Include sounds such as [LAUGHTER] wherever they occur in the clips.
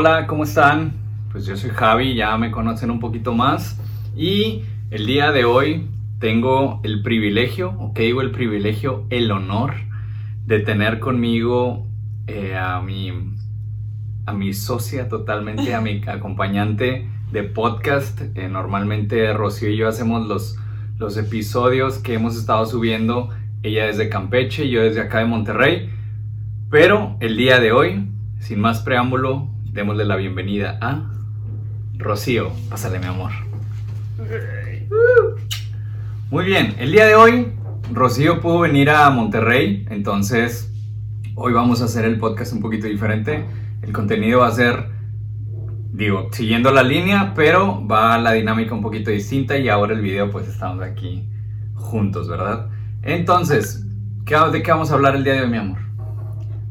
hola, ¿cómo están? Pues yo soy Javi, ya me conocen un poquito más y el día de hoy tengo el privilegio, o que digo el privilegio, el honor de tener conmigo eh, a, mi, a mi socia totalmente, a mi [LAUGHS] acompañante de podcast. Eh, normalmente Rocío y yo hacemos los, los episodios que hemos estado subiendo, ella desde Campeche, yo desde acá de Monterrey. Pero el día de hoy sin más preámbulo, démosle la bienvenida a Rocío. Pásale, mi amor. Muy bien, el día de hoy Rocío pudo venir a Monterrey, entonces hoy vamos a hacer el podcast un poquito diferente. El contenido va a ser, digo, siguiendo la línea, pero va la dinámica un poquito distinta y ahora el video pues estamos aquí juntos, ¿verdad? Entonces, ¿de qué vamos a hablar el día de hoy, mi amor?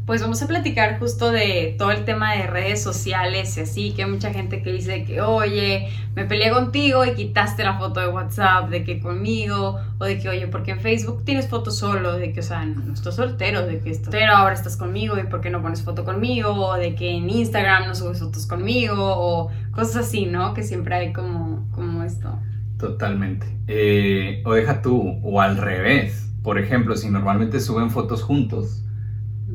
Pues vamos a platicar justo de todo el tema de redes sociales y así, que hay mucha gente que dice que, oye, me peleé contigo y quitaste la foto de WhatsApp, de que conmigo, o de que, oye, porque en Facebook tienes fotos solo, de que, o sea, no estás soltero, de que estás soltero, ahora estás conmigo y por qué no pones foto conmigo, o de que en Instagram no subes fotos conmigo, o cosas así, ¿no? Que siempre hay como, como esto. Totalmente. Eh, o deja tú, o al revés. Por ejemplo, si normalmente suben fotos juntos,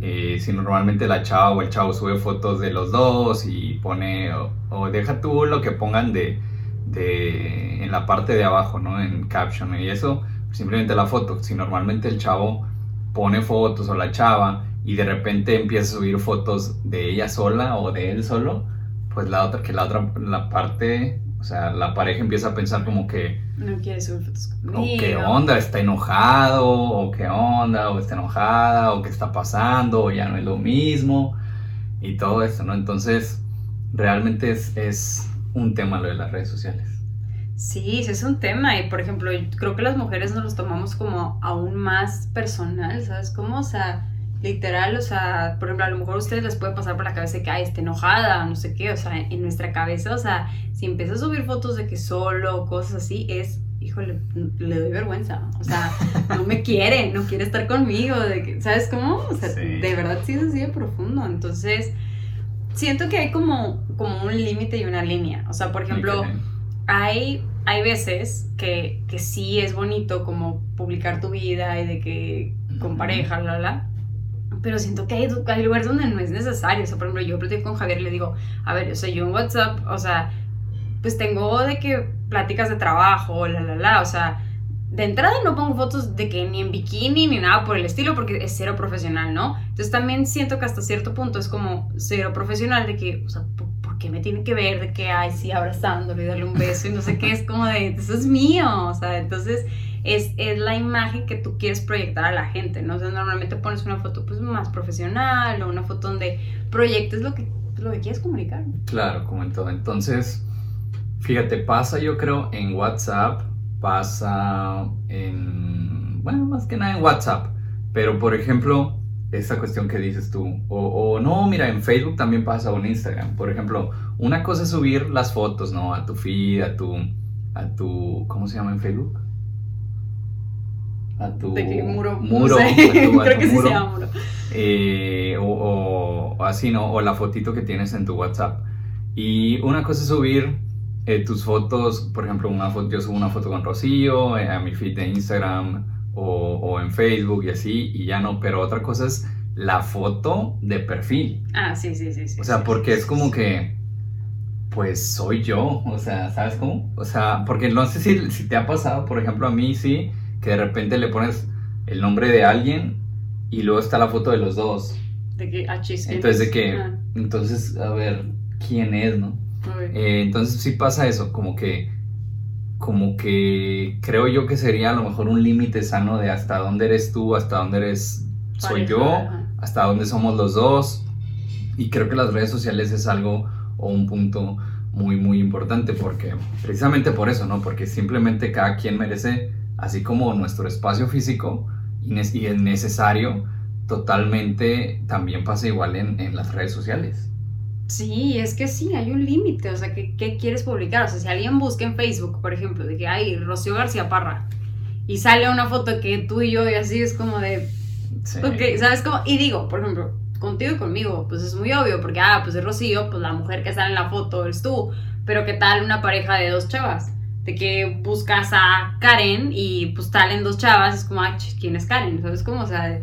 eh, si normalmente la chava o el chavo sube fotos de los dos y pone, o, deja tú lo que pongan de, de, en la parte de abajo, ¿no? En caption y eso, simplemente la foto. Si normalmente el chavo pone fotos o la chava y de repente empieza a subir fotos de ella sola o de él solo, pues la otra, que la otra, la parte o sea, la pareja empieza a pensar como que... No quiere subir fotos conmigo. O qué onda, está enojado, o qué onda, o está enojada, o qué está pasando, o ya no es lo mismo, y todo esto, ¿no? Entonces, realmente es, es un tema lo de las redes sociales. Sí, sí es un tema y por ejemplo, creo que las mujeres nos los tomamos como aún más personal, ¿sabes cómo? O sea, literal, o sea, por ejemplo, a lo mejor a ustedes les puede pasar por la cabeza que, ay, está enojada, no sé qué, o sea, en nuestra cabeza, o sea, si empieza a subir fotos de que solo, cosas así, es, híjole, le doy vergüenza, o sea, no me [LAUGHS] quiere, no quiere estar conmigo, de que, ¿sabes cómo? O sea, de verdad sí es así de profundo, entonces, siento que hay como, como un límite y una línea, o sea, por ejemplo, hay hay veces que, que, sí es bonito como publicar tu vida y de que con pareja, la, la, pero siento que hay, hay, lugares donde no es necesario. O sea, por ejemplo, yo platico con Javier y le digo, a ver, o sea, yo en WhatsApp, o sea, pues tengo de que pláticas de trabajo, la, la, la, o sea, de entrada no pongo fotos de que ni en bikini ni nada por el estilo porque es cero profesional, ¿no? Entonces también siento que hasta cierto punto es como cero profesional de que, o sea, ¿por qué me tiene que ver de que, ay, sí, abrazándolo y darle un beso y no sé qué? Es como de, eso es mío, o sea, entonces es, es, la imagen que tú quieres proyectar a la gente, ¿no? O sea, normalmente pones una foto pues más profesional o una foto donde proyectes lo que, lo que quieres comunicar. Claro, como en todo. Entonces, fíjate, pasa yo creo en WhatsApp, pasa en, bueno, más que nada en WhatsApp, pero por ejemplo, esa cuestión que dices tú, o, no, mira, en Facebook también pasa o en Instagram, por ejemplo, una cosa es subir las fotos, ¿no? A tu feed, a tu, a tu, ¿cómo se llama en Facebook? A tu muro, muro, [LAUGHS] creo que sí se llama muro. Eh, o, así, ¿no? O la fotito que tienes en tu WhatsApp. Y una cosa es subir eh, tus fotos, por ejemplo, una foto, yo subo una foto con Rocío eh, a mi feed de Instagram o, o, en Facebook y así, y ya no, pero otra cosa es la foto de perfil. Ah, sí, sí, sí. sí o sea, porque es como que, pues soy yo, o sea, ¿sabes cómo? O sea, porque no sé si, si te ha pasado, por ejemplo, a mí sí que de repente le pones el nombre de alguien y luego está la foto de los dos. De que, ah, Entonces, de que, ah. entonces, a ver, ¿quién es, no? Eh, entonces sí pasa eso, como que, como que creo yo que sería a lo mejor un límite sano de hasta dónde eres tú, hasta dónde eres, soy yo, hasta dónde somos los dos. Y creo que las redes sociales es algo o un punto muy, muy importante porque, precisamente por eso, ¿no? Porque simplemente cada quien merece así como nuestro espacio físico y es necesario, totalmente también pasa igual en, las redes sociales. Sí, es que sí, hay un límite, o sea, ¿qué, ¿qué, quieres publicar? O sea, si alguien busca en Facebook, por ejemplo, de que hay Rocío García Parra, y sale una foto que tú y yo, y así es como de... Sí. ¿sabes cómo? Y digo, por ejemplo, contigo y conmigo, pues es muy obvio, porque, ah, pues es Rocío, pues la mujer que sale en la foto eres tú, pero ¿qué tal una pareja de dos chavas? De que buscas a Karen y pues salen dos chavas, es como, ah, ¿quién es Karen? ¿Sabes cómo? O sea,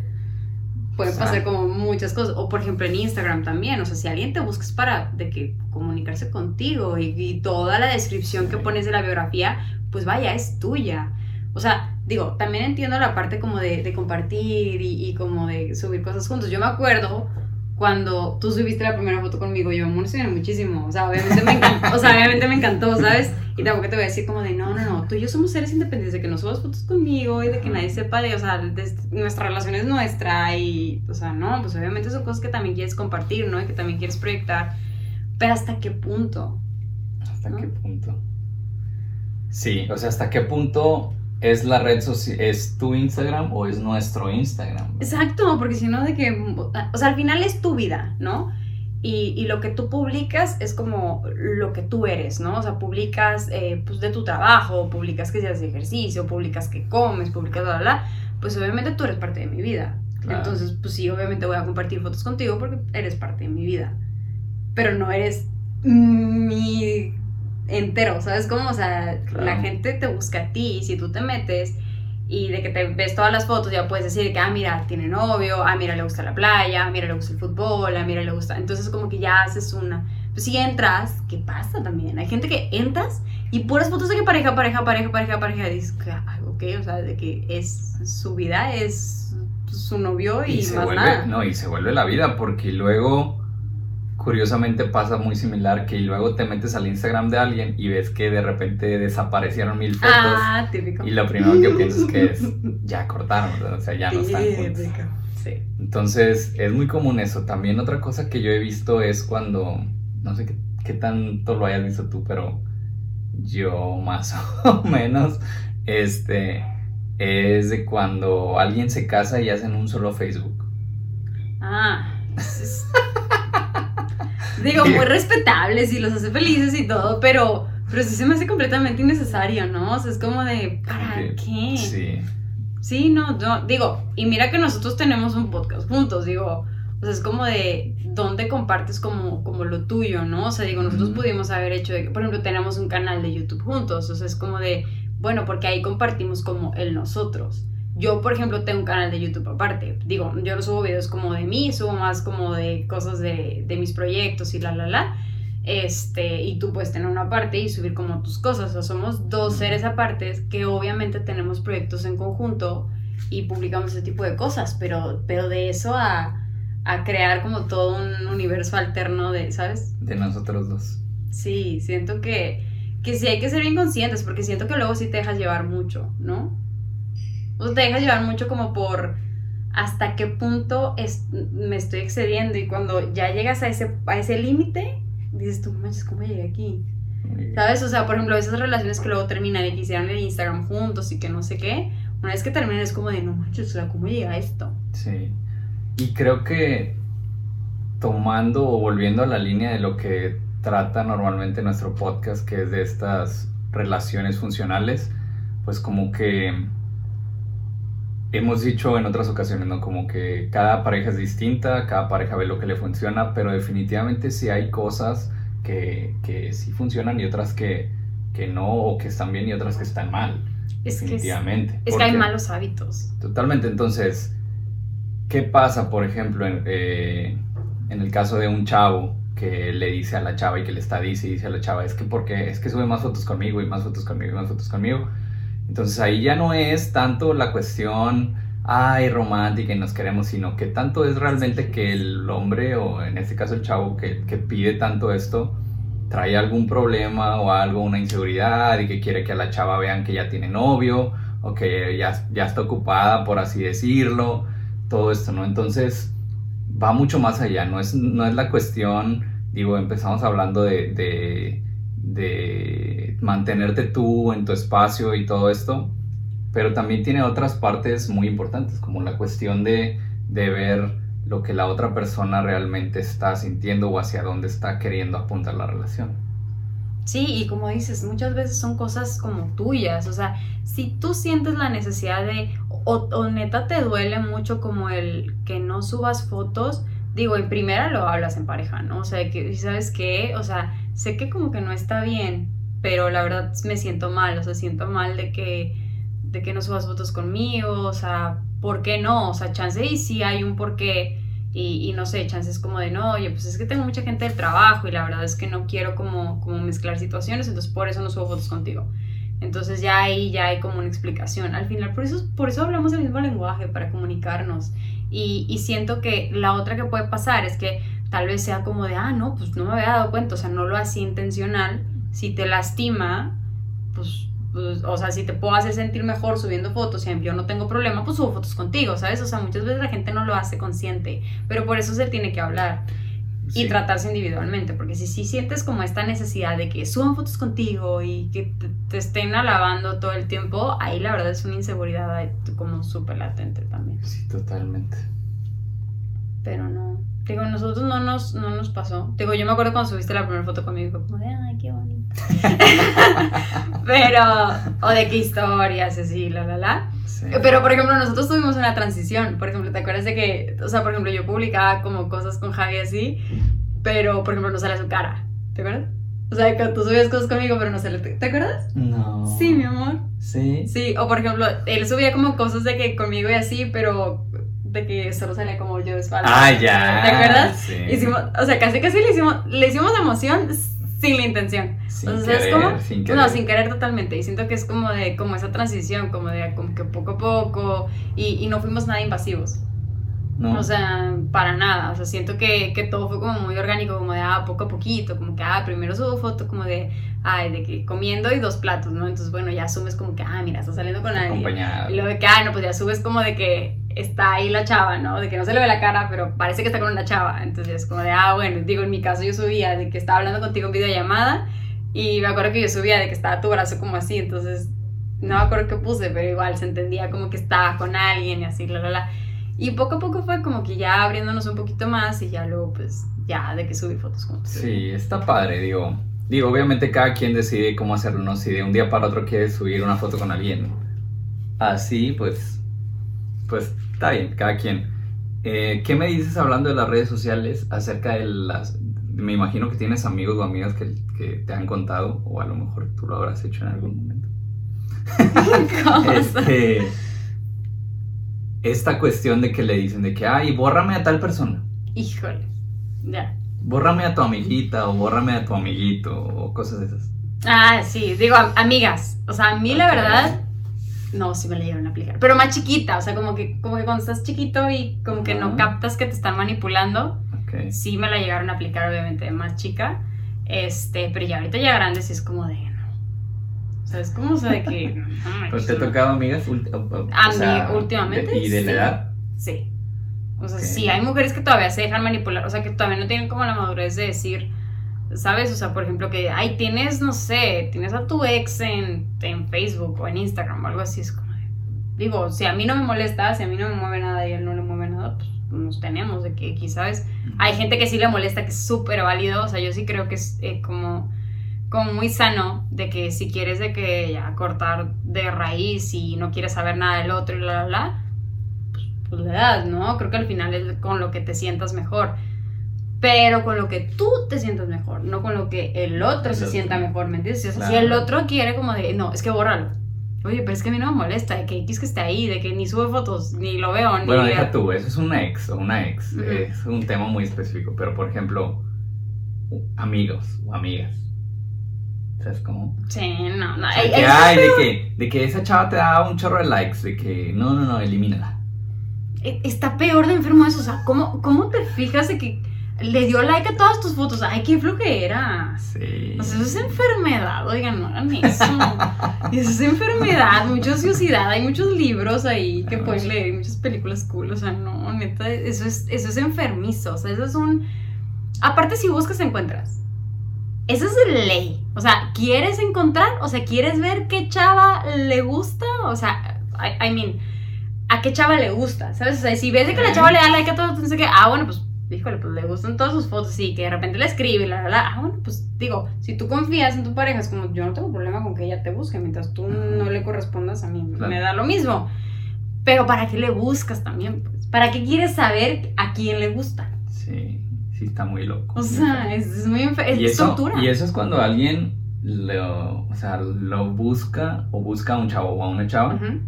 pueden pasar como muchas cosas. O por ejemplo en Instagram también, o sea, si alguien te buscas para de que comunicarse contigo y, toda la descripción que pones de la biografía, pues vaya, es tuya. O sea, digo, también entiendo la parte como de, compartir y, como de subir cosas juntos. Yo me acuerdo cuando tú subiste la primera foto conmigo, yo me emocioné muchísimo. O sea, obviamente me encantó, o sea, obviamente me encantó, ¿sabes? Y tampoco te voy a decir como de, no, no, no, tú y yo somos seres independientes, de que no subas fotos conmigo y de que nadie sepa de, o sea, nuestra relación es nuestra y, o sea, no, pues obviamente son cosas que también quieres compartir, ¿no? Y que también quieres proyectar. Pero ¿hasta qué punto? ¿Hasta qué punto? Sí, o sea, ¿hasta qué punto es la red social, es tu Instagram o es nuestro Instagram? Exacto, porque si no, de que, o sea, al final es tu vida, ¿no? Y, y, lo que tú publicas es como lo que tú eres, ¿no? O sea, publicas eh, pues de tu trabajo, publicas que haces ejercicio, publicas que comes, publicas bla, bla, bla, pues obviamente tú eres parte de mi vida. Entonces, pues sí, obviamente voy a compartir fotos contigo porque eres parte de mi vida. Pero no eres mi entero, ¿sabes cómo? O sea, la gente te busca a ti y si tú te metes y de que te ves todas las fotos ya puedes decir que, ah, mira, tiene novio, ah, mira, le gusta la playa, ah, mira, le gusta el fútbol, ah, mira, le gusta... Entonces como que ya haces una... Pues si entras, ¿qué pasa también? Hay gente que entras y puras fotos de que pareja, pareja, pareja, pareja, pareja, y dices, ah, ok, o sea, de que es su vida, es su novio y, se más vuelve, nada. No, y se vuelve la vida porque luego curiosamente pasa muy similar que luego te metes al Instagram de alguien y ves que de repente desaparecieron mil fotos. Ah, típico. Y lo primero que piensas que es, [LAUGHS] ya cortaron, o sea, ya no están juntos. Sí. Entonces, es muy común eso. También otra cosa que yo he visto es cuando, no sé qué, qué tanto lo hayas visto tú, pero yo más [LAUGHS] o menos, este, es de cuando alguien se casa y hacen un solo Facebook. Ah, Digo, muy respetables y los hace felices y todo, pero, pero sí se me hace completamente innecesario, ¿no? O sea, es como de, ¿para qué? Sí. Sí, no, no, digo, y mira que nosotros tenemos un podcast juntos, digo, o sea, es como de dónde compartes como, como lo tuyo, ¿no? O sea, digo, nosotros pudimos haber hecho, de, por ejemplo, tenemos un canal de YouTube juntos, o sea, es como de, bueno, porque ahí compartimos como el nosotros. Yo, por ejemplo, tengo un canal de YouTube aparte. Digo, yo no subo videos como de mí, subo más como de cosas de, de mis proyectos y la, la, la. Este, y tú puedes tener una parte y subir como tus cosas. O sea, somos dos seres apartes que obviamente tenemos proyectos en conjunto y publicamos ese tipo de cosas, pero, pero de eso a, a crear como todo un universo alterno de, ¿sabes? De nosotros dos. Sí, siento que, que sí hay que ser bien conscientes porque siento que luego sí te dejas llevar mucho, ¿no? O sea, te dejas llevar mucho como por hasta qué punto es, me estoy excediendo y cuando ya llegas a ese, a ese límite, dices tú, manches, ¿cómo llegué aquí? ¿Sabes? O sea, por ejemplo, esas relaciones que luego terminan y que hicieron el Instagram juntos y que no sé qué, una vez que terminan es como de, no manches, o sea, ¿cómo llega esto? Sí. Y creo que tomando o volviendo a la línea de lo que trata normalmente nuestro podcast, que es de estas relaciones funcionales, pues como que hemos dicho en otras ocasiones, ¿no? Como que cada pareja es distinta, cada pareja ve lo que le funciona, pero definitivamente sí hay cosas que, que sí funcionan y otras que, que, no, o que están bien y otras que están mal. definitivamente. es, que hay malos hábitos. Totalmente. Entonces, ¿qué pasa, por ejemplo, en, eh, en el caso de un chavo que le dice a la chava y que le está dice y dice a la chava, es que porque es que sube más fotos conmigo y más fotos conmigo y más fotos conmigo entonces ahí ya no es tanto la cuestión, ay, romántica y nos queremos, sino que tanto es realmente que el hombre, o en este caso el chavo que, pide tanto esto, trae algún problema o algo, una inseguridad y que quiere que a la chava vean que ya tiene novio o que ya, ya está ocupada, por así decirlo, todo esto, ¿no? Entonces va mucho más allá, no es, no es la cuestión, digo, empezamos hablando de de mantenerte tú en tu espacio y todo esto, pero también tiene otras partes muy importantes, como la cuestión de, de ver lo que la otra persona realmente está sintiendo o hacia dónde está queriendo apuntar la relación. Sí, y como dices, muchas veces son cosas como tuyas, o sea, si tú sientes la necesidad de, o, o, neta te duele mucho como el que no subas fotos, digo, en primera lo hablas en pareja, ¿no? O sea, que, ¿sabes qué? O sea, sé que como que no está bien, pero la verdad me siento mal, o sea, siento mal de que, de que no subas fotos conmigo, o sea, ¿por qué no? O sea, chance y sí hay un por qué. Y, y, no sé, chances como de no, oye, pues es que tengo mucha gente del trabajo y la verdad es que no quiero como, como mezclar situaciones, entonces por eso no subo fotos contigo. Entonces ya ahí ya hay como una explicación. Al final, por eso, por eso hablamos el mismo lenguaje, para comunicarnos. Y, y siento que la otra que puede pasar es que tal vez sea como de, ah, no, pues no me había dado cuenta, o sea, no lo hacía intencional. Si te lastima, pues, pues, o sea, si te puedo hacer sentir mejor subiendo fotos, y yo no tengo problema, pues subo fotos contigo, ¿sabes? O sea, muchas veces la gente no lo hace consciente, pero por eso se tiene que hablar y tratarse individualmente, porque si sí sientes como esta necesidad de que suban fotos contigo y que te, estén alabando todo el tiempo, ahí la verdad es una inseguridad como súper latente también. Sí, totalmente. Pero no, digo, nosotros no nos, no nos pasó. Digo, yo me acuerdo cuando subiste la primera foto conmigo, como de, ay, qué bonito. [LAUGHS] Pero, o de qué historias, así, la, la, la. Pero, por ejemplo, nosotros tuvimos una transición. Por ejemplo, ¿te acuerdas de que, o sea, por ejemplo, yo publicaba como cosas con Javi así, pero, por ejemplo, no sale su cara. ¿Te acuerdas? O sea, que tú subías cosas conmigo, pero no sale. ¿Te acuerdas? No. Sí, mi amor. Sí. Sí, o por ejemplo, él subía como cosas de que conmigo y así, pero de que solo salía como yo de espalda. Ah, ya. ¿Te acuerdas? Sí. Hicimos, o sea, casi casi le hicimos, le hicimos emoción sin la intención. Sin Entonces querer, es como, sin querer. no, sin querer totalmente. Y siento que es como de, como esa transición, como de, como que poco a poco, y, y no fuimos nada invasivos. No. O sea, para nada. O sea, siento que, que todo fue como muy orgánico, como de, ah, poco a poquito, como que, ah, primero subo foto como de, ay, de que comiendo y dos platos, ¿no? Entonces, bueno, ya asumes como que, ah, mira, estás saliendo con alguien. Y luego de que, ah, no, pues ya subes como de que está ahí la chava, ¿no? De que no se le ve la cara, pero parece que está con una chava. Entonces, como de, ah, bueno, digo, en mi caso yo subía de que estaba hablando contigo en videollamada y me acuerdo que yo subía de que estaba tu brazo como así, entonces no me acuerdo qué puse, pero igual se entendía como que estaba con alguien y así, la, la, la. Y poco a poco fue como que ya abriéndonos un poquito más y ya luego, pues, ya de que subí fotos juntos. Sí, está padre, digo. Digo, obviamente cada quien decide cómo hacerlo, ¿no? Si de un día para otro quieres subir una foto con alguien así, pues, pues está bien, cada quien. Eh, ¿Qué me dices hablando de las redes sociales acerca de las... Me imagino que tienes amigos o amigas que, que te han contado, o a lo mejor tú lo habrás hecho en algún momento. [LAUGHS] Este, esta cuestión de que le dicen de que, ay, bórrame a tal persona. Híjole, ya. Bórrame a tu amiguita o bórrame a tu amiguito o cosas de esas. Ah, sí, digo, am- amigas. O sea, a mí la verdad, no, sí me la llegaron a aplicar. Pero más chiquita, o sea, como que, como que cuando estás chiquito y como que no captas que te están manipulando, sí me la llegaron a aplicar, obviamente, más chica. Este, pero ya ahorita ya grande sí es como de, sea, es como, o sea, de que... [LAUGHS] ¿Pero te ha tocado amigas o- sea, mí, últimamente, de- ¿Y de la sí. edad? Sí. O sea, Ok. sí, hay mujeres que todavía se dejan manipular, o sea, que todavía no tienen como la madurez de decir, ¿sabes? O sea, por ejemplo, que, ay, tienes, no sé, tienes a tu ex en, en Facebook o en Instagram o algo así, es como, digo, si a mí no me molesta, si a mí no me mueve nada y a él no le mueve nada, pues nos tenemos de que ¿sabes? Hay gente que sí le molesta, que es súper válido, o sea, yo sí creo que es eh, como, como muy sano de que si quieres de que ya cortar de raíz y no quieres saber nada del otro y bla, bla, bla, pues, pues le das, ¿no? Creo que al final es con lo que te sientas mejor. Pero con lo que tú te sientas mejor, no con lo que el otro El se otro. sienta mejor, ¿me entiendes? O sea, si el otro quiere como de, no, es que bórralo. Oye, pero es que a mí no me molesta, de que X que esté ahí, de que ni sube fotos, ni lo veo, ni... Bueno, deja tú, eso es una ex o una ex. Es un tema muy específico. Pero, por ejemplo, amigos o amigas. ¿Sabes cómo? Sí, no, no. O sea, ay, que, ay, de que, de que esa chava te da un chorro de likes. De que, no, no, no, elimínala. E- Está peor de enfermo eso, o sea, ¿cómo, ¿cómo te fijas de que le dio like a todas tus fotos? Ay, qué flojera. Sí. O sea, eso es enfermedad, oigan, no hagan eso. Eso es enfermedad, mucha ociosidad, hay muchos libros ahí que Ah, pueden leer, muchas películas cool, o sea, no, neta, eso es, eso es enfermizo, o sea, eso es un... Aparte, si buscas, encuentras. Eso es ley. O sea, ¿quieres encontrar? O sea, ¿quieres ver qué chava le gusta? O sea, I, I mean, ¿a qué chava le gusta? ¿Sabes? O sea, si ves de que la chava le da like a todo, entonces que, ah, bueno, pues, híjole, pues le gustan todas sus fotos y que de repente le escribe, la, la, la. Ah, bueno, pues digo, si tú confías en tu pareja, es como, yo no tengo problema con que ella te busque, mientras tú no le correspondas a mí, Claro. me da lo mismo. Pero ¿para qué le buscas también? Pues? ¿Para qué quieres saber a quién le gusta? Sí. Sí está muy loco. O sea, es, es muy es y eso, tortura. y eso es cuando alguien lo, o sea, lo busca o busca a un chavo o a una chava Ujú.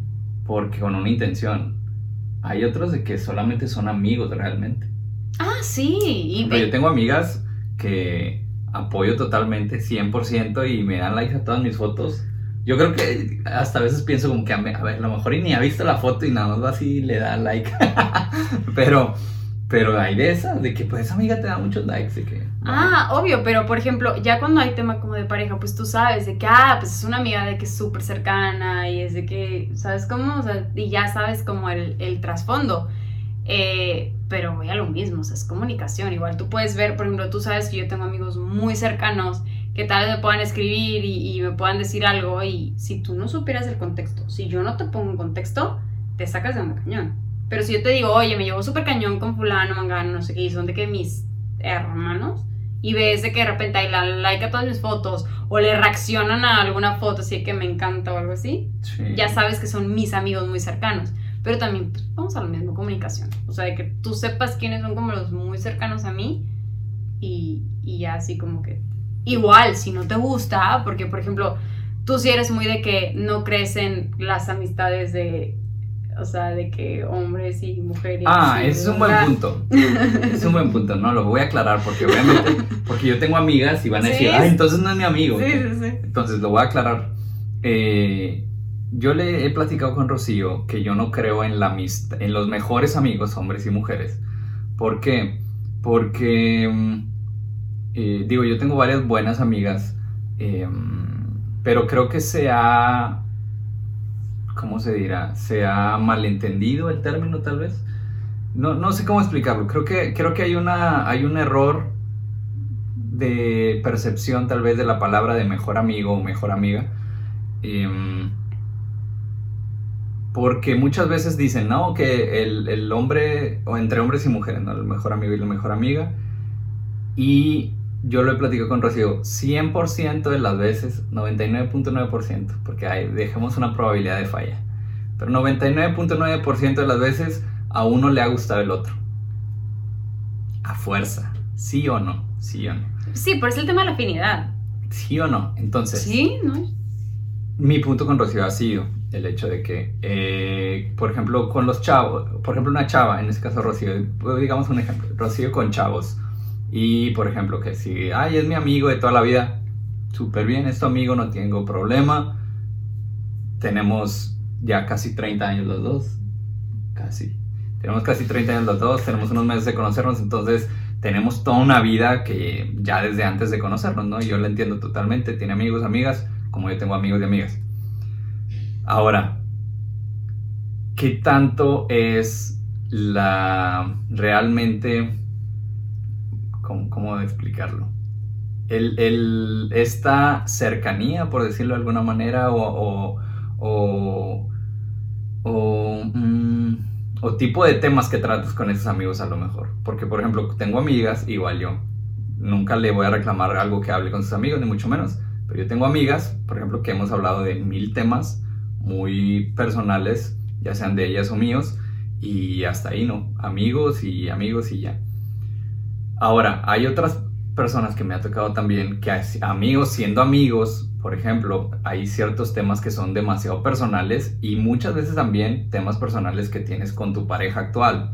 porque con una intención. Hay otros de que solamente son amigos realmente. Ah, sí. Y Pero yo tengo amigas que apoyo totalmente, 100%, y me dan likes a todas mis fotos. Yo creo que hasta a veces pienso como que, a ver, a lo mejor y ni ha visto la foto y nada más va así y le da like. [LAUGHS] pero, pero hay de esas, de que pues amiga te da muchos likes. Que, Ah, obvio, pero por ejemplo, ya cuando hay tema como de pareja, pues tú sabes de que, ah, pues es una amiga de que es súper cercana y es de que, ¿sabes cómo? O sea, y ya sabes como el, trasfondo. Eh, pero voy a lo mismo, o es comunicación. Igual tú puedes ver, por ejemplo, tú sabes que yo tengo amigos muy cercanos que tal vez me puedan escribir y, y me puedan decir algo y si tú no supieras el contexto, si yo no te pongo en contexto, te sacas de onda cañón. Pero si yo te digo, oye, me llevo súper cañón con fulano, mangano, no sé qué, y son de que mis hermanos, y ves de que de repente hay la like a todas mis fotos, o le reaccionan a alguna foto así que me encanta o algo así, sí. ya sabes que son mis amigos muy cercanos. Pero también, pues, vamos a lo mismo, comunicación. O sea, de que tú sepas quiénes son como los muy cercanos a mí, y, y ya así como que... Igual, si no te gusta, porque por ejemplo, tú sí eres muy de que no crees en las amistades de... O sea, de que hombres y mujeres. Ah, y ese es un buen punto. [LAUGHS] Es un buen punto, no, lo voy a aclarar porque obviamente, porque yo tengo amigas y van a decir, Sí. ah, entonces no es mi amigo. Sí, sí, sí. Entonces lo voy a aclarar. Eh, yo le he platicado con Rocío que yo no creo en la amist- en los mejores amigos, hombres y mujeres. ¿Por qué? Porque, mm, eh, digo, yo tengo varias buenas amigas, eh, pero creo que se ha, ¿cómo se dirá? Se ha malentendido el término tal vez. No, no sé cómo explicarlo. Creo que, creo que hay, una, hay un error de percepción tal vez de la palabra de mejor amigo o mejor amiga. Em, porque muchas veces dicen, no, que el, el hombre, o entre hombres y mujeres, ¿no? El mejor amigo y la mejor amiga. Y yo lo he platicado con Rocío, 100% de las veces, 99.9%, porque hay, dejemos una probabilidad de falla. Pero 99.9% de las veces a uno le ha gustado el otro. A fuerza. ¿Sí o no? ¿Sí o no? Sí, pero es el tema de la afinidad. ¿Sí o no? Entonces, Sí, ¿no? mi punto con Rocío ha sido el hecho de que, eh, por ejemplo, con los chavos, por ejemplo, una chava, en este caso Rocío, digamos un ejemplo, Rocío con chavos, y por ejemplo, que si, ay, es mi amigo de toda la vida, súper bien, es tu amigo, no tengo problema, tenemos ya casi 30 años los dos, casi, tenemos casi 30 años los dos, tenemos unos meses de conocernos, entonces tenemos toda una vida que ya desde antes de conocernos, ¿no? Yo la entiendo totalmente, tiene amigos, amigas, como yo tengo amigos y amigas. Ahora, ¿qué tanto es la realmente, cómo, cómo explicarlo? El, el- esta cercanía, por decirlo de alguna manera, o, o, o, o, mm, o tipo de temas que tratas con esos amigos a lo mejor. Porque, por ejemplo, tengo amigas, igual yo, nunca le voy a reclamar algo que hable con sus amigos, ni mucho menos. Pero yo tengo amigas, por ejemplo, que hemos hablado de mil temas muy personales, ya sean de ellas o míos, y hasta ahí, ¿no? Amigos y amigos y ya. Ahora, hay otras personas que me ha tocado también que amigos siendo amigos, por ejemplo, hay ciertos temas que son demasiado personales y muchas veces también temas personales que tienes con tu pareja actual.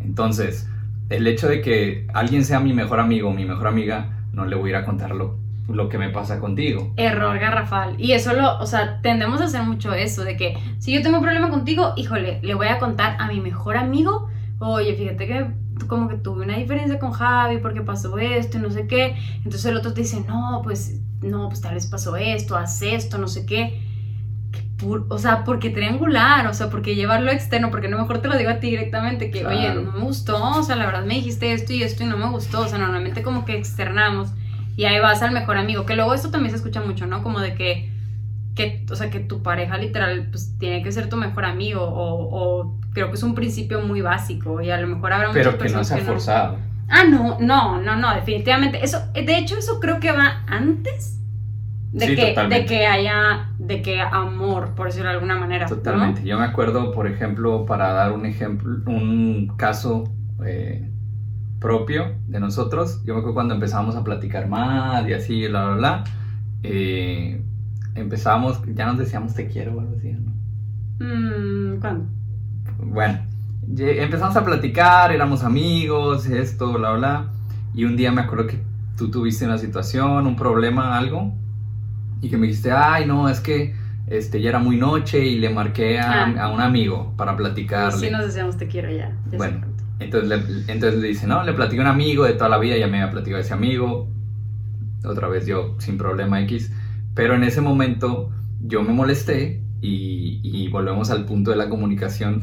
Entonces, el hecho de que alguien sea mi mejor amigo o mi mejor amiga, no le voy a ir a contar lo, lo que me pasa contigo. Error garrafal. Y eso lo, o sea, tendemos a hacer mucho eso, de que si yo tengo un problema contigo, híjole, le voy a contar a mi mejor amigo, oye, fíjate que como que tuve una diferencia con Javi porque pasó esto y no sé qué. Entonces el otro te dice, no, pues, no, pues tal vez pasó esto, haz esto, no sé qué. O sea, porque triangular, o sea, porque llevarlo externo, porque no mejor te lo digo a ti directamente, que, oye, Claro. no me gustó, o sea, la verdad me dijiste esto y esto y no me gustó, o sea, normalmente como que externamos. Y ahí vas al mejor amigo. Que luego esto también se escucha mucho, ¿no? Como de que, que o sea, que tu pareja literal pues tiene que ser tu mejor amigo. O, o creo que es un principio muy básico. Y a lo mejor habrá muchas Pero que no sea que forzado. Ah, no, no, no, no, definitivamente. Eso, de hecho, eso creo que va antes de, Sí, que, de que haya, de que amor, por decirlo de alguna manera. ¿no? Totalmente. Yo me acuerdo, por ejemplo, para dar un ejemplo, un caso eh, propio de nosotros. Yo me acuerdo cuando empezamos a platicar más y así, bla, bla, bla. Eh, empezamos, ya nos decíamos te quiero o algo así, ¿no? Mm, ¿Cuándo? Bueno, empezamos a platicar, éramos amigos, esto, bla, bla. Y un día me acuerdo que tú tuviste una situación, un problema, algo. Y que me dijiste, ay, no, es que este, ya era muy noche y le marqué a, Ah. a un amigo para platicarle. Sí nos decíamos te quiero ya. Bueno. Entonces le, entonces le dice, no, le platiqué a un amigo de toda la vida, ya me había platicado ese amigo. Otra vez yo, sin problema X. Pero en ese momento yo me molesté y, y volvemos al punto de la comunicación.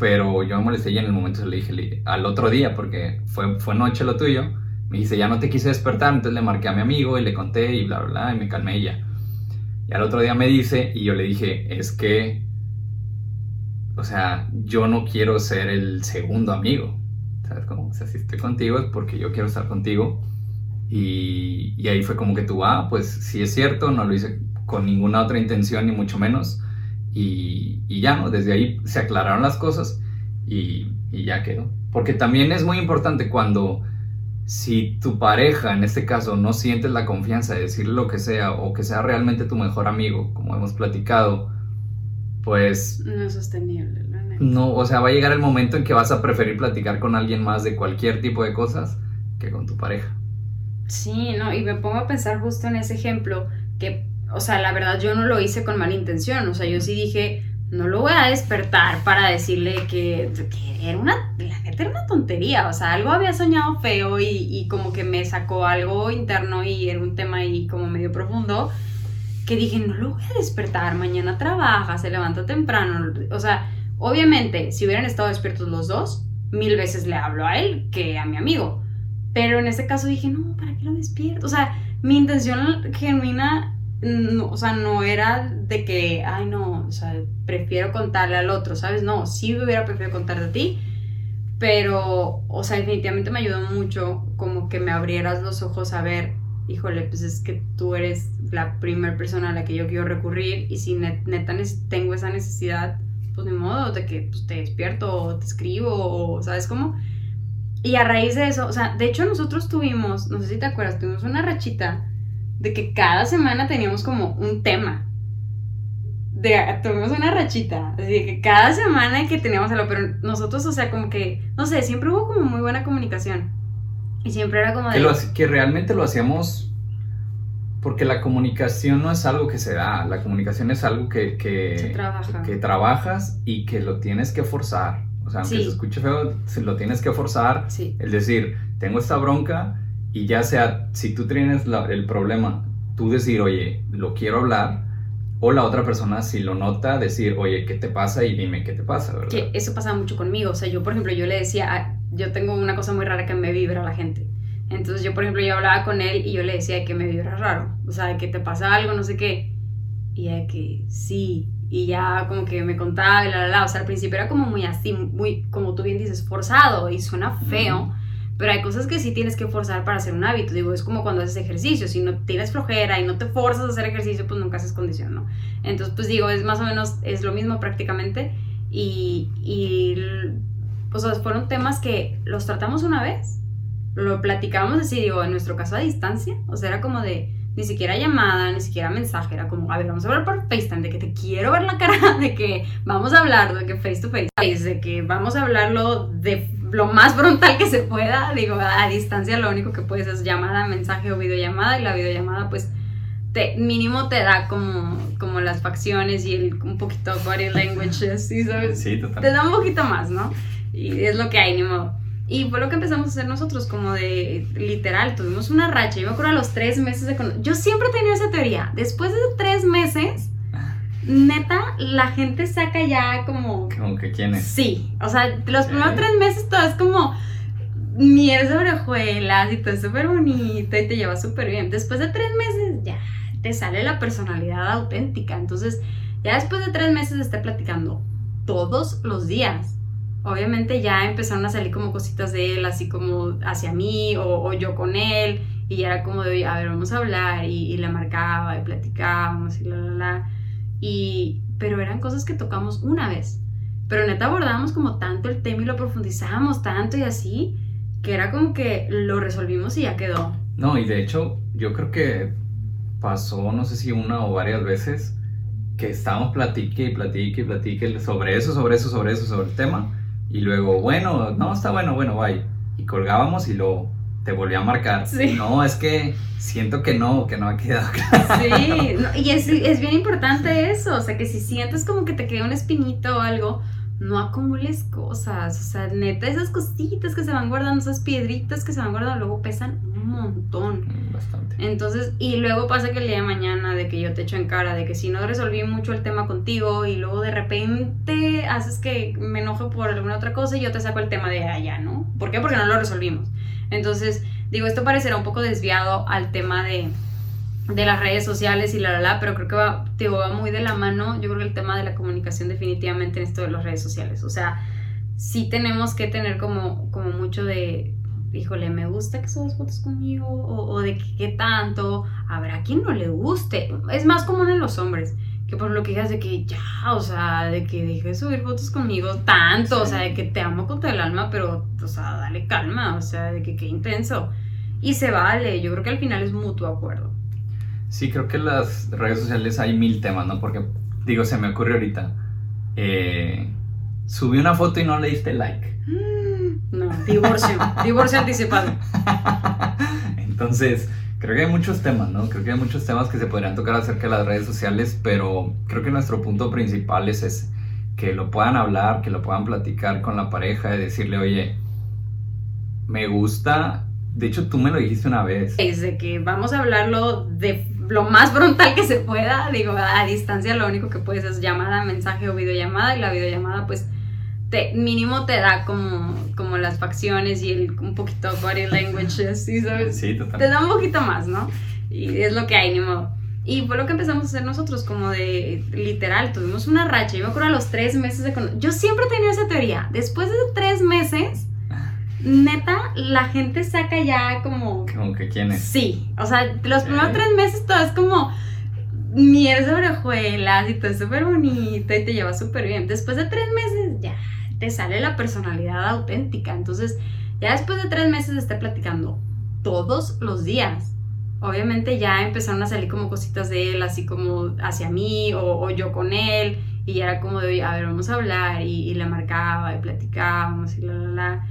Pero yo me molesté y en el momento le dije, al otro día, porque fue, fue noche lo tuyo, me dice, ya no te quise despertar, entonces le marqué a mi amigo y le conté y bla, bla, bla, y me calmé ya. Y al otro día me dice, y yo le dije, es que o sea, yo no quiero ser el segundo amigo. ¿Sabes cómo? O sea, si estoy contigo es porque yo quiero estar contigo. Y, y ahí fue como que tú, ah, pues sí es cierto, no lo hice con ninguna otra intención, ni mucho menos. Y, y ya, ¿no? Desde ahí se aclararon las cosas y, y ya quedó. Porque también es muy importante cuando, si tu pareja, en este caso, no sientes la confianza de decirle lo que sea o que sea realmente tu mejor amigo, como hemos platicado, pues No es sostenible, la neta. no, o sea, va a llegar el momento en que vas a preferir platicar con alguien más de cualquier tipo de cosas que con tu pareja. Sí, no, y me pongo a pensar justo en ese ejemplo que, o sea, la verdad yo no lo hice con mala intención, o sea, yo sí dije, no lo voy a despertar para decirle que, que era una, la neta era una tontería, o sea, algo había soñado feo y, y como que me sacó algo interno y era un tema ahí como medio profundo, que dije, no lo voy a despertar, mañana trabaja, se levanta temprano, o sea, obviamente, si hubieran estado despiertos los dos, mil veces le hablo a él que a mi amigo. Pero en ese caso dije, no, ¿para qué lo despierto? O sea, mi intención genuina, no, o sea, no era de que, ay, no, o sea, prefiero contarle al otro, ¿sabes? No, sí me hubiera preferido contarte a ti, pero, o sea, definitivamente me ayudó mucho como que me abrieras los ojos a ver, híjole, pues es que tú eres la primera persona a la que yo quiero recurrir y si net- neta tengo esa necesidad, pues ni modo de que pues, te despierto o te escribo o, ¿sabes cómo? Y a raíz de eso, o sea, de hecho nosotros tuvimos, no sé si te acuerdas, tuvimos una rachita de que cada semana teníamos como un tema. De, tuvimos una rachita, así de que cada semana que teníamos algo, pero nosotros, o sea, como que, no sé, siempre hubo como muy buena comunicación. Y siempre era como de... Que, lo que realmente lo hacíamos porque la comunicación no es algo que se da, la comunicación es algo que, que, trabaja. que trabajas y que lo tienes que forzar. O sea, aunque Sí. se escuche feo, lo tienes que forzar. Sí, Es decir, tengo esta bronca y ya sea, si tú tienes la- el problema, tú decir, oye, lo quiero hablar, o la otra persona, si lo nota, decir, oye, ¿qué te pasa? Y dime qué te pasa, ¿verdad? que eso pasaba mucho conmigo. O sea, yo, por ejemplo, yo le decía, yo tengo una cosa muy rara que me vibra la gente. Entonces yo, por ejemplo, yo hablaba con él y yo le decía que me vibra raro. O sea, que te pasa algo, no sé qué. Y ella que sí. Y ya como que me contaba y la, la, la. O sea, al principio era como muy así, muy, como tú bien dices, forzado y suena feo. Ujú. Pero hay cosas que sí tienes que forzar para hacer un hábito. Digo, es como cuando haces ejercicio. Si no tienes flojera y no te forzas a hacer ejercicio, pues nunca haces condición, ¿no? Entonces, pues digo, es más o menos, es lo mismo prácticamente. Y, y sea, fueron temas que los tratamos una vez, lo platicábamos así, digo, en nuestro caso a distancia. O sea, era como de, ni siquiera llamada, ni siquiera mensaje, era como, a ver, vamos a hablar por FaceTime, de que te quiero ver la cara, [LAUGHS] de que vamos a hablar, de que face to face, de que vamos a hablarlo de lo más frontal que se pueda, digo, a distancia lo único que puedes es llamada, mensaje o videollamada, y la videollamada pues te, mínimo te da como, como las facciones y el, un poquito body language, [LAUGHS] ¿sí sabes? Sí, Te totalmente. da un poquito más, ¿no? Y es lo que hay, ni modo. Y fue lo que empezamos a hacer nosotros, como de literal, tuvimos una racha. Yo me acuerdo a los tres meses de Yo siempre he tenido esa teoría. Después de tres meses, neta, la gente saca ya como Como que quién es. Sí, o sea, los primeros tres meses todo es como miel sobre hojuelas y todo es súper bonito y te lleva súper bien. Después de tres meses ya te sale la personalidad auténtica. Entonces, ya después de tres meses de estar platicando todos los días, obviamente ya empezaron a salir como cositas de él, así como hacia mí o, o yo con él. Y ya era como de, a ver, vamos a hablar. Y, y le marcaba y platicábamos y la, la, la. Y, pero eran cosas que tocamos una vez. Pero neta abordábamos como tanto el tema y lo profundizábamos tanto y así que era como que lo resolvimos y ya quedó. No, y de hecho, yo creo que pasó, no sé si una o varias veces, que estábamos platique y platique y platique sobre eso, sobre eso, sobre eso, sobre el tema. Y luego, bueno, no, está bueno, bueno, bye. Y colgábamos y luego te volví a marcar. Sí. No, es que siento que no, que no ha quedado [LAUGHS] claro. Sí, no, y es, es bien importante eso, o sea, que si sientes como que te queda un espinito o algo, no acumules cosas, o sea, neta, esas cositas que se van guardando, esas piedritas que se van guardando, luego pesan un montón. Mm, Bastante. Entonces, y luego pasa que el día de mañana de que yo te echo en cara, de que si no resolví mucho el tema contigo y luego de repente haces que me enoje por alguna otra cosa y yo te saco el tema de allá, ¿no? ¿Por qué? Porque no lo resolvimos. Entonces, digo, esto parecerá un poco desviado al tema de, de las redes sociales y la, la, la, pero creo que va, digo, va muy de la mano, yo creo que el tema de la comunicación definitivamente en esto de las redes sociales. O sea, sí tenemos que tener como, como mucho de, híjole, me gusta que subas fotos conmigo, o, o de qué tanto, habrá quien no le guste. Es más común en los hombres, que por lo que digas de que ya, o sea, de que deje de subir fotos conmigo tanto, sí. o sea, de que te amo con todo el alma, pero, o sea, dale calma, o sea, de que qué intenso. Y se vale, yo creo que al final es mutuo acuerdo. Sí, creo que en las redes sociales hay mil temas, ¿no? Porque, digo, se me ocurre ahorita. Eh, subí una foto y no le diste like. No, divorcio, [LAUGHS] divorcio anticipado. Entonces, creo que hay muchos temas, ¿no? Creo que hay muchos temas que se podrían tocar acerca de las redes sociales, pero creo que nuestro punto principal es ese, que lo puedan hablar, que lo puedan platicar con la pareja y decirle, oye, me gusta, de hecho tú me lo dijiste una vez. Es de que vamos a hablarlo de lo más frontal que se pueda, digo, a distancia lo único que puedes es llamada, mensaje o videollamada y la videollamada pues te, mínimo te da como, como las facciones y el, un poquito body language, [LAUGHS] ¿sí, ¿sabes? Sí, totalmente. Te da un poquito más, ¿no? Y es lo que hay, ni modo. Y fue lo que empezamos a hacer nosotros, como de literal, tuvimos una racha. Yo me acuerdo a los tres meses de... Yo siempre he tenido esa teoría. Después de tres meses, neta, la gente saca ya como... Como que quién es. Sí, o sea, los primeros tres meses todo es como miel sobre hojuelas y todo es súper bonito y te lleva súper bien. Después de tres meses ya te sale la personalidad auténtica. Entonces, ya después de tres meses de estar platicando todos los días, obviamente ya empezaron a salir como cositas de él, así como hacia mí o, o yo con él. Y ya era como de, a ver, vamos a hablar. Y, y le marcaba y platicábamos y la, la, la.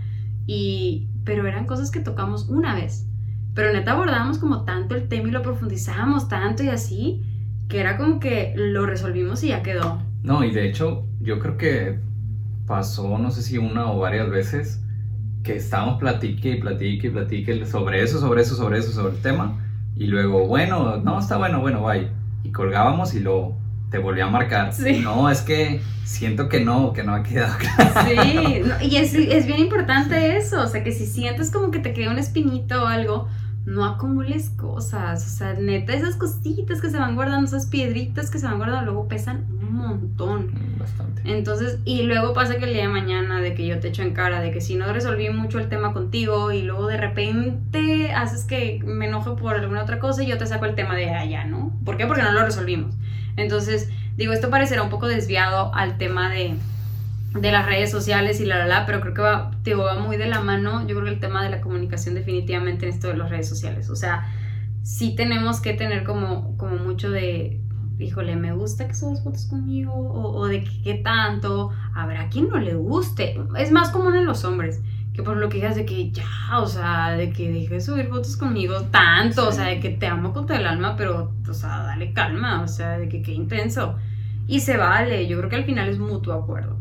Pero eran cosas que tocamos una vez. Pero neta abordábamos como tanto el tema y lo profundizábamos tanto y así, que era como que lo resolvimos y ya quedó. No, y de hecho, yo creo que pasó, no sé si una o varias veces, que estábamos platique y platique y platique sobre eso, sobre eso, sobre eso, sobre el tema. Y luego, bueno, no, está bueno, bueno, bye. Y colgábamos y luego te volví a marcar. Sí. No, es que siento que no, que no ha quedado claro. Sí, no, y es, es bien importante eso, o sea, que si sientes como que te queda un espinito o algo, no acumules cosas, o sea, neta, esas cositas que se van guardando, esas piedritas que se van guardando, luego pesan un montón. Bastante. Entonces, y luego pasa que el día de mañana de que yo te echo en cara, de que si no resolví mucho el tema contigo y luego de repente haces que me enoje por alguna otra cosa y yo te saco el tema de allá, ¿no? ¿Por qué? Porque no lo resolvimos. Entonces, digo, esto parecerá un poco desviado al tema de, de las redes sociales y la, la, la, pero creo que va, va muy de la mano, yo creo que el tema de la comunicación definitivamente en esto de las redes sociales. O sea, sí tenemos que tener como, como mucho de, híjole, me gusta que subas fotos conmigo, o, o de qué tanto, habrá quien no le guste. Es más común en los hombres, que por lo que digas de que ya, o sea, de que deje de subir fotos conmigo tanto, sí. o sea, de que te amo con todo el alma, pero, o sea, dale calma, o sea, de que qué intenso. Y se vale, yo creo que al final es mutuo acuerdo.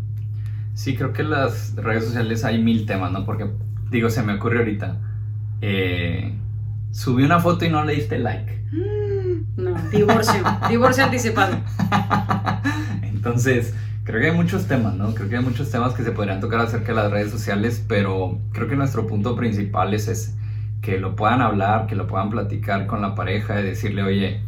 Sí, creo que en las redes sociales hay mil temas, ¿no? Porque, digo, se me ocurre ahorita. Eh, subí una foto y no le diste like. No, divorcio, divorcio anticipado. [LAUGHS] Entonces, creo que hay muchos temas, ¿no? Creo que hay muchos temas que se podrían tocar acerca de las redes sociales, pero creo que nuestro punto principal es ese, que lo puedan hablar, que lo puedan platicar con la pareja y decirle, oye,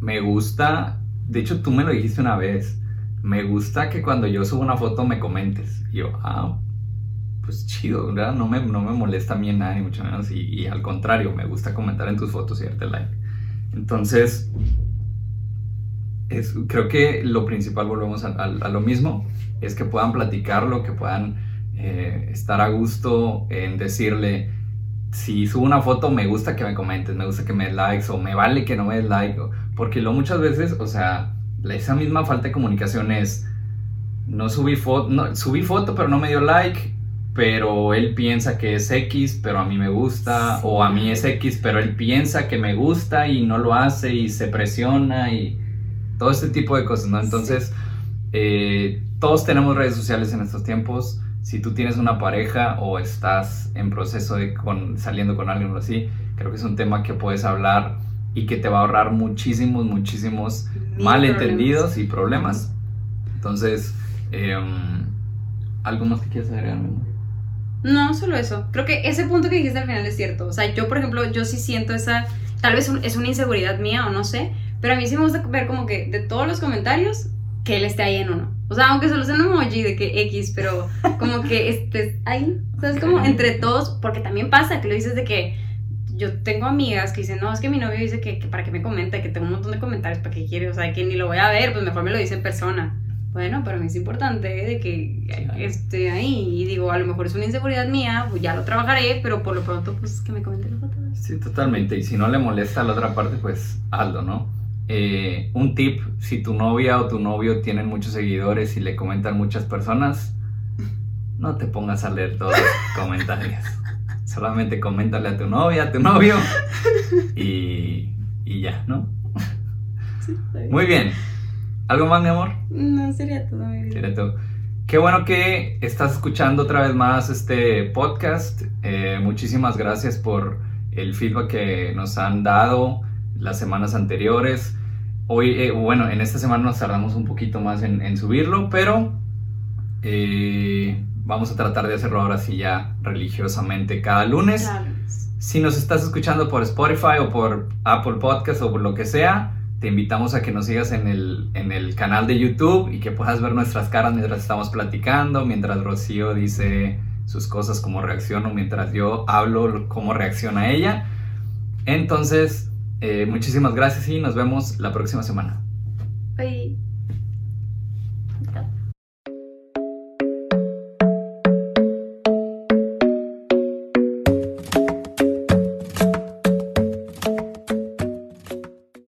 me gusta, de hecho tú me lo dijiste una vez, me gusta que cuando yo subo una foto me comentes. Y yo, ah, pues chido, ¿verdad? No me, no me molesta a mí en nada, ni mucho menos. Y, y, al contrario, me gusta comentar en tus fotos y darte like. Entonces, es, creo que lo principal, volvemos a, a, a, lo mismo, es que puedan platicarlo, que puedan eh, estar a gusto en decirle, si subo una foto, me gusta que me comentes, me gusta que me des likes o me vale que no me des like. Porque lo muchas veces, o sea, esa misma falta de comunicación es, no subí foto, no, subí foto pero no me dio like, pero él piensa que es X, pero a mí me gusta, o a mí es X, pero él piensa que me gusta y no lo hace y se presiona y todo este tipo de cosas, ¿no? Entonces, eh, todos tenemos redes sociales en estos tiempos. Si tú tienes una pareja o estás en proceso de con, saliendo con alguien o así, creo que es un tema que puedes hablar y que te va a ahorrar muchísimos, muchísimos malentendidos y problemas. Entonces, em, ¿algo más que quieras agregar, No, solo eso. Creo que ese punto que dijiste al final es cierto. O sea, yo, por ejemplo, yo sí siento esa, tal vez es una inseguridad mía o no sé, pero a mí sí me gusta ver como que de todos los comentarios, que él esté ahí en uno. O sea, aunque solo sea un emoji de que X, pero como que estés ahí. O sea, es como entre todos, porque también pasa que lo dices de que yo tengo amigas que dicen, no, es que mi novio dice que, para que me comenta, que tengo un montón de comentarios, para que quiere, o sea, que ni lo voy a ver, pues mejor me lo dice en persona. Bueno, para mí es importante de que esté ahí. Y digo, a lo mejor es una inseguridad mía, pues ya lo trabajaré, pero por lo pronto, pues que me comente las fotos. Sí, totalmente. Y si no le molesta a la otra parte, pues hazlo, ¿no? Eh, un tip, si tu novia o tu novio tienen muchos seguidores y le comentan muchas personas, no te pongas a leer todos los [LAUGHS] comentarios. Solamente coméntale a tu novia, a tu novio [LAUGHS] y, y ya, ¿no? Muy bien. ¿Algo más, mi amor? No, sería todo, mi Sería todo. Qué bueno que estás escuchando otra vez más este podcast. Eh, muchísimas gracias por el feedback que nos han dado las semanas anteriores. Hoy, eh, bueno, en esta semana nos tardamos un poquito más en, subirlo, pero eh, vamos a tratar de hacerlo ahora sí ya religiosamente cada lunes. Si nos estás escuchando por Spotify o por Apple Podcast o por lo que sea, te invitamos a que nos sigas en el, en el canal de YouTube y que puedas ver nuestras caras mientras estamos platicando, mientras Rocío dice sus cosas, cómo reacciono, mientras yo hablo, cómo reacciona ella. Entonces, eh, muchísimas gracias y nos vemos la próxima semana. Bye.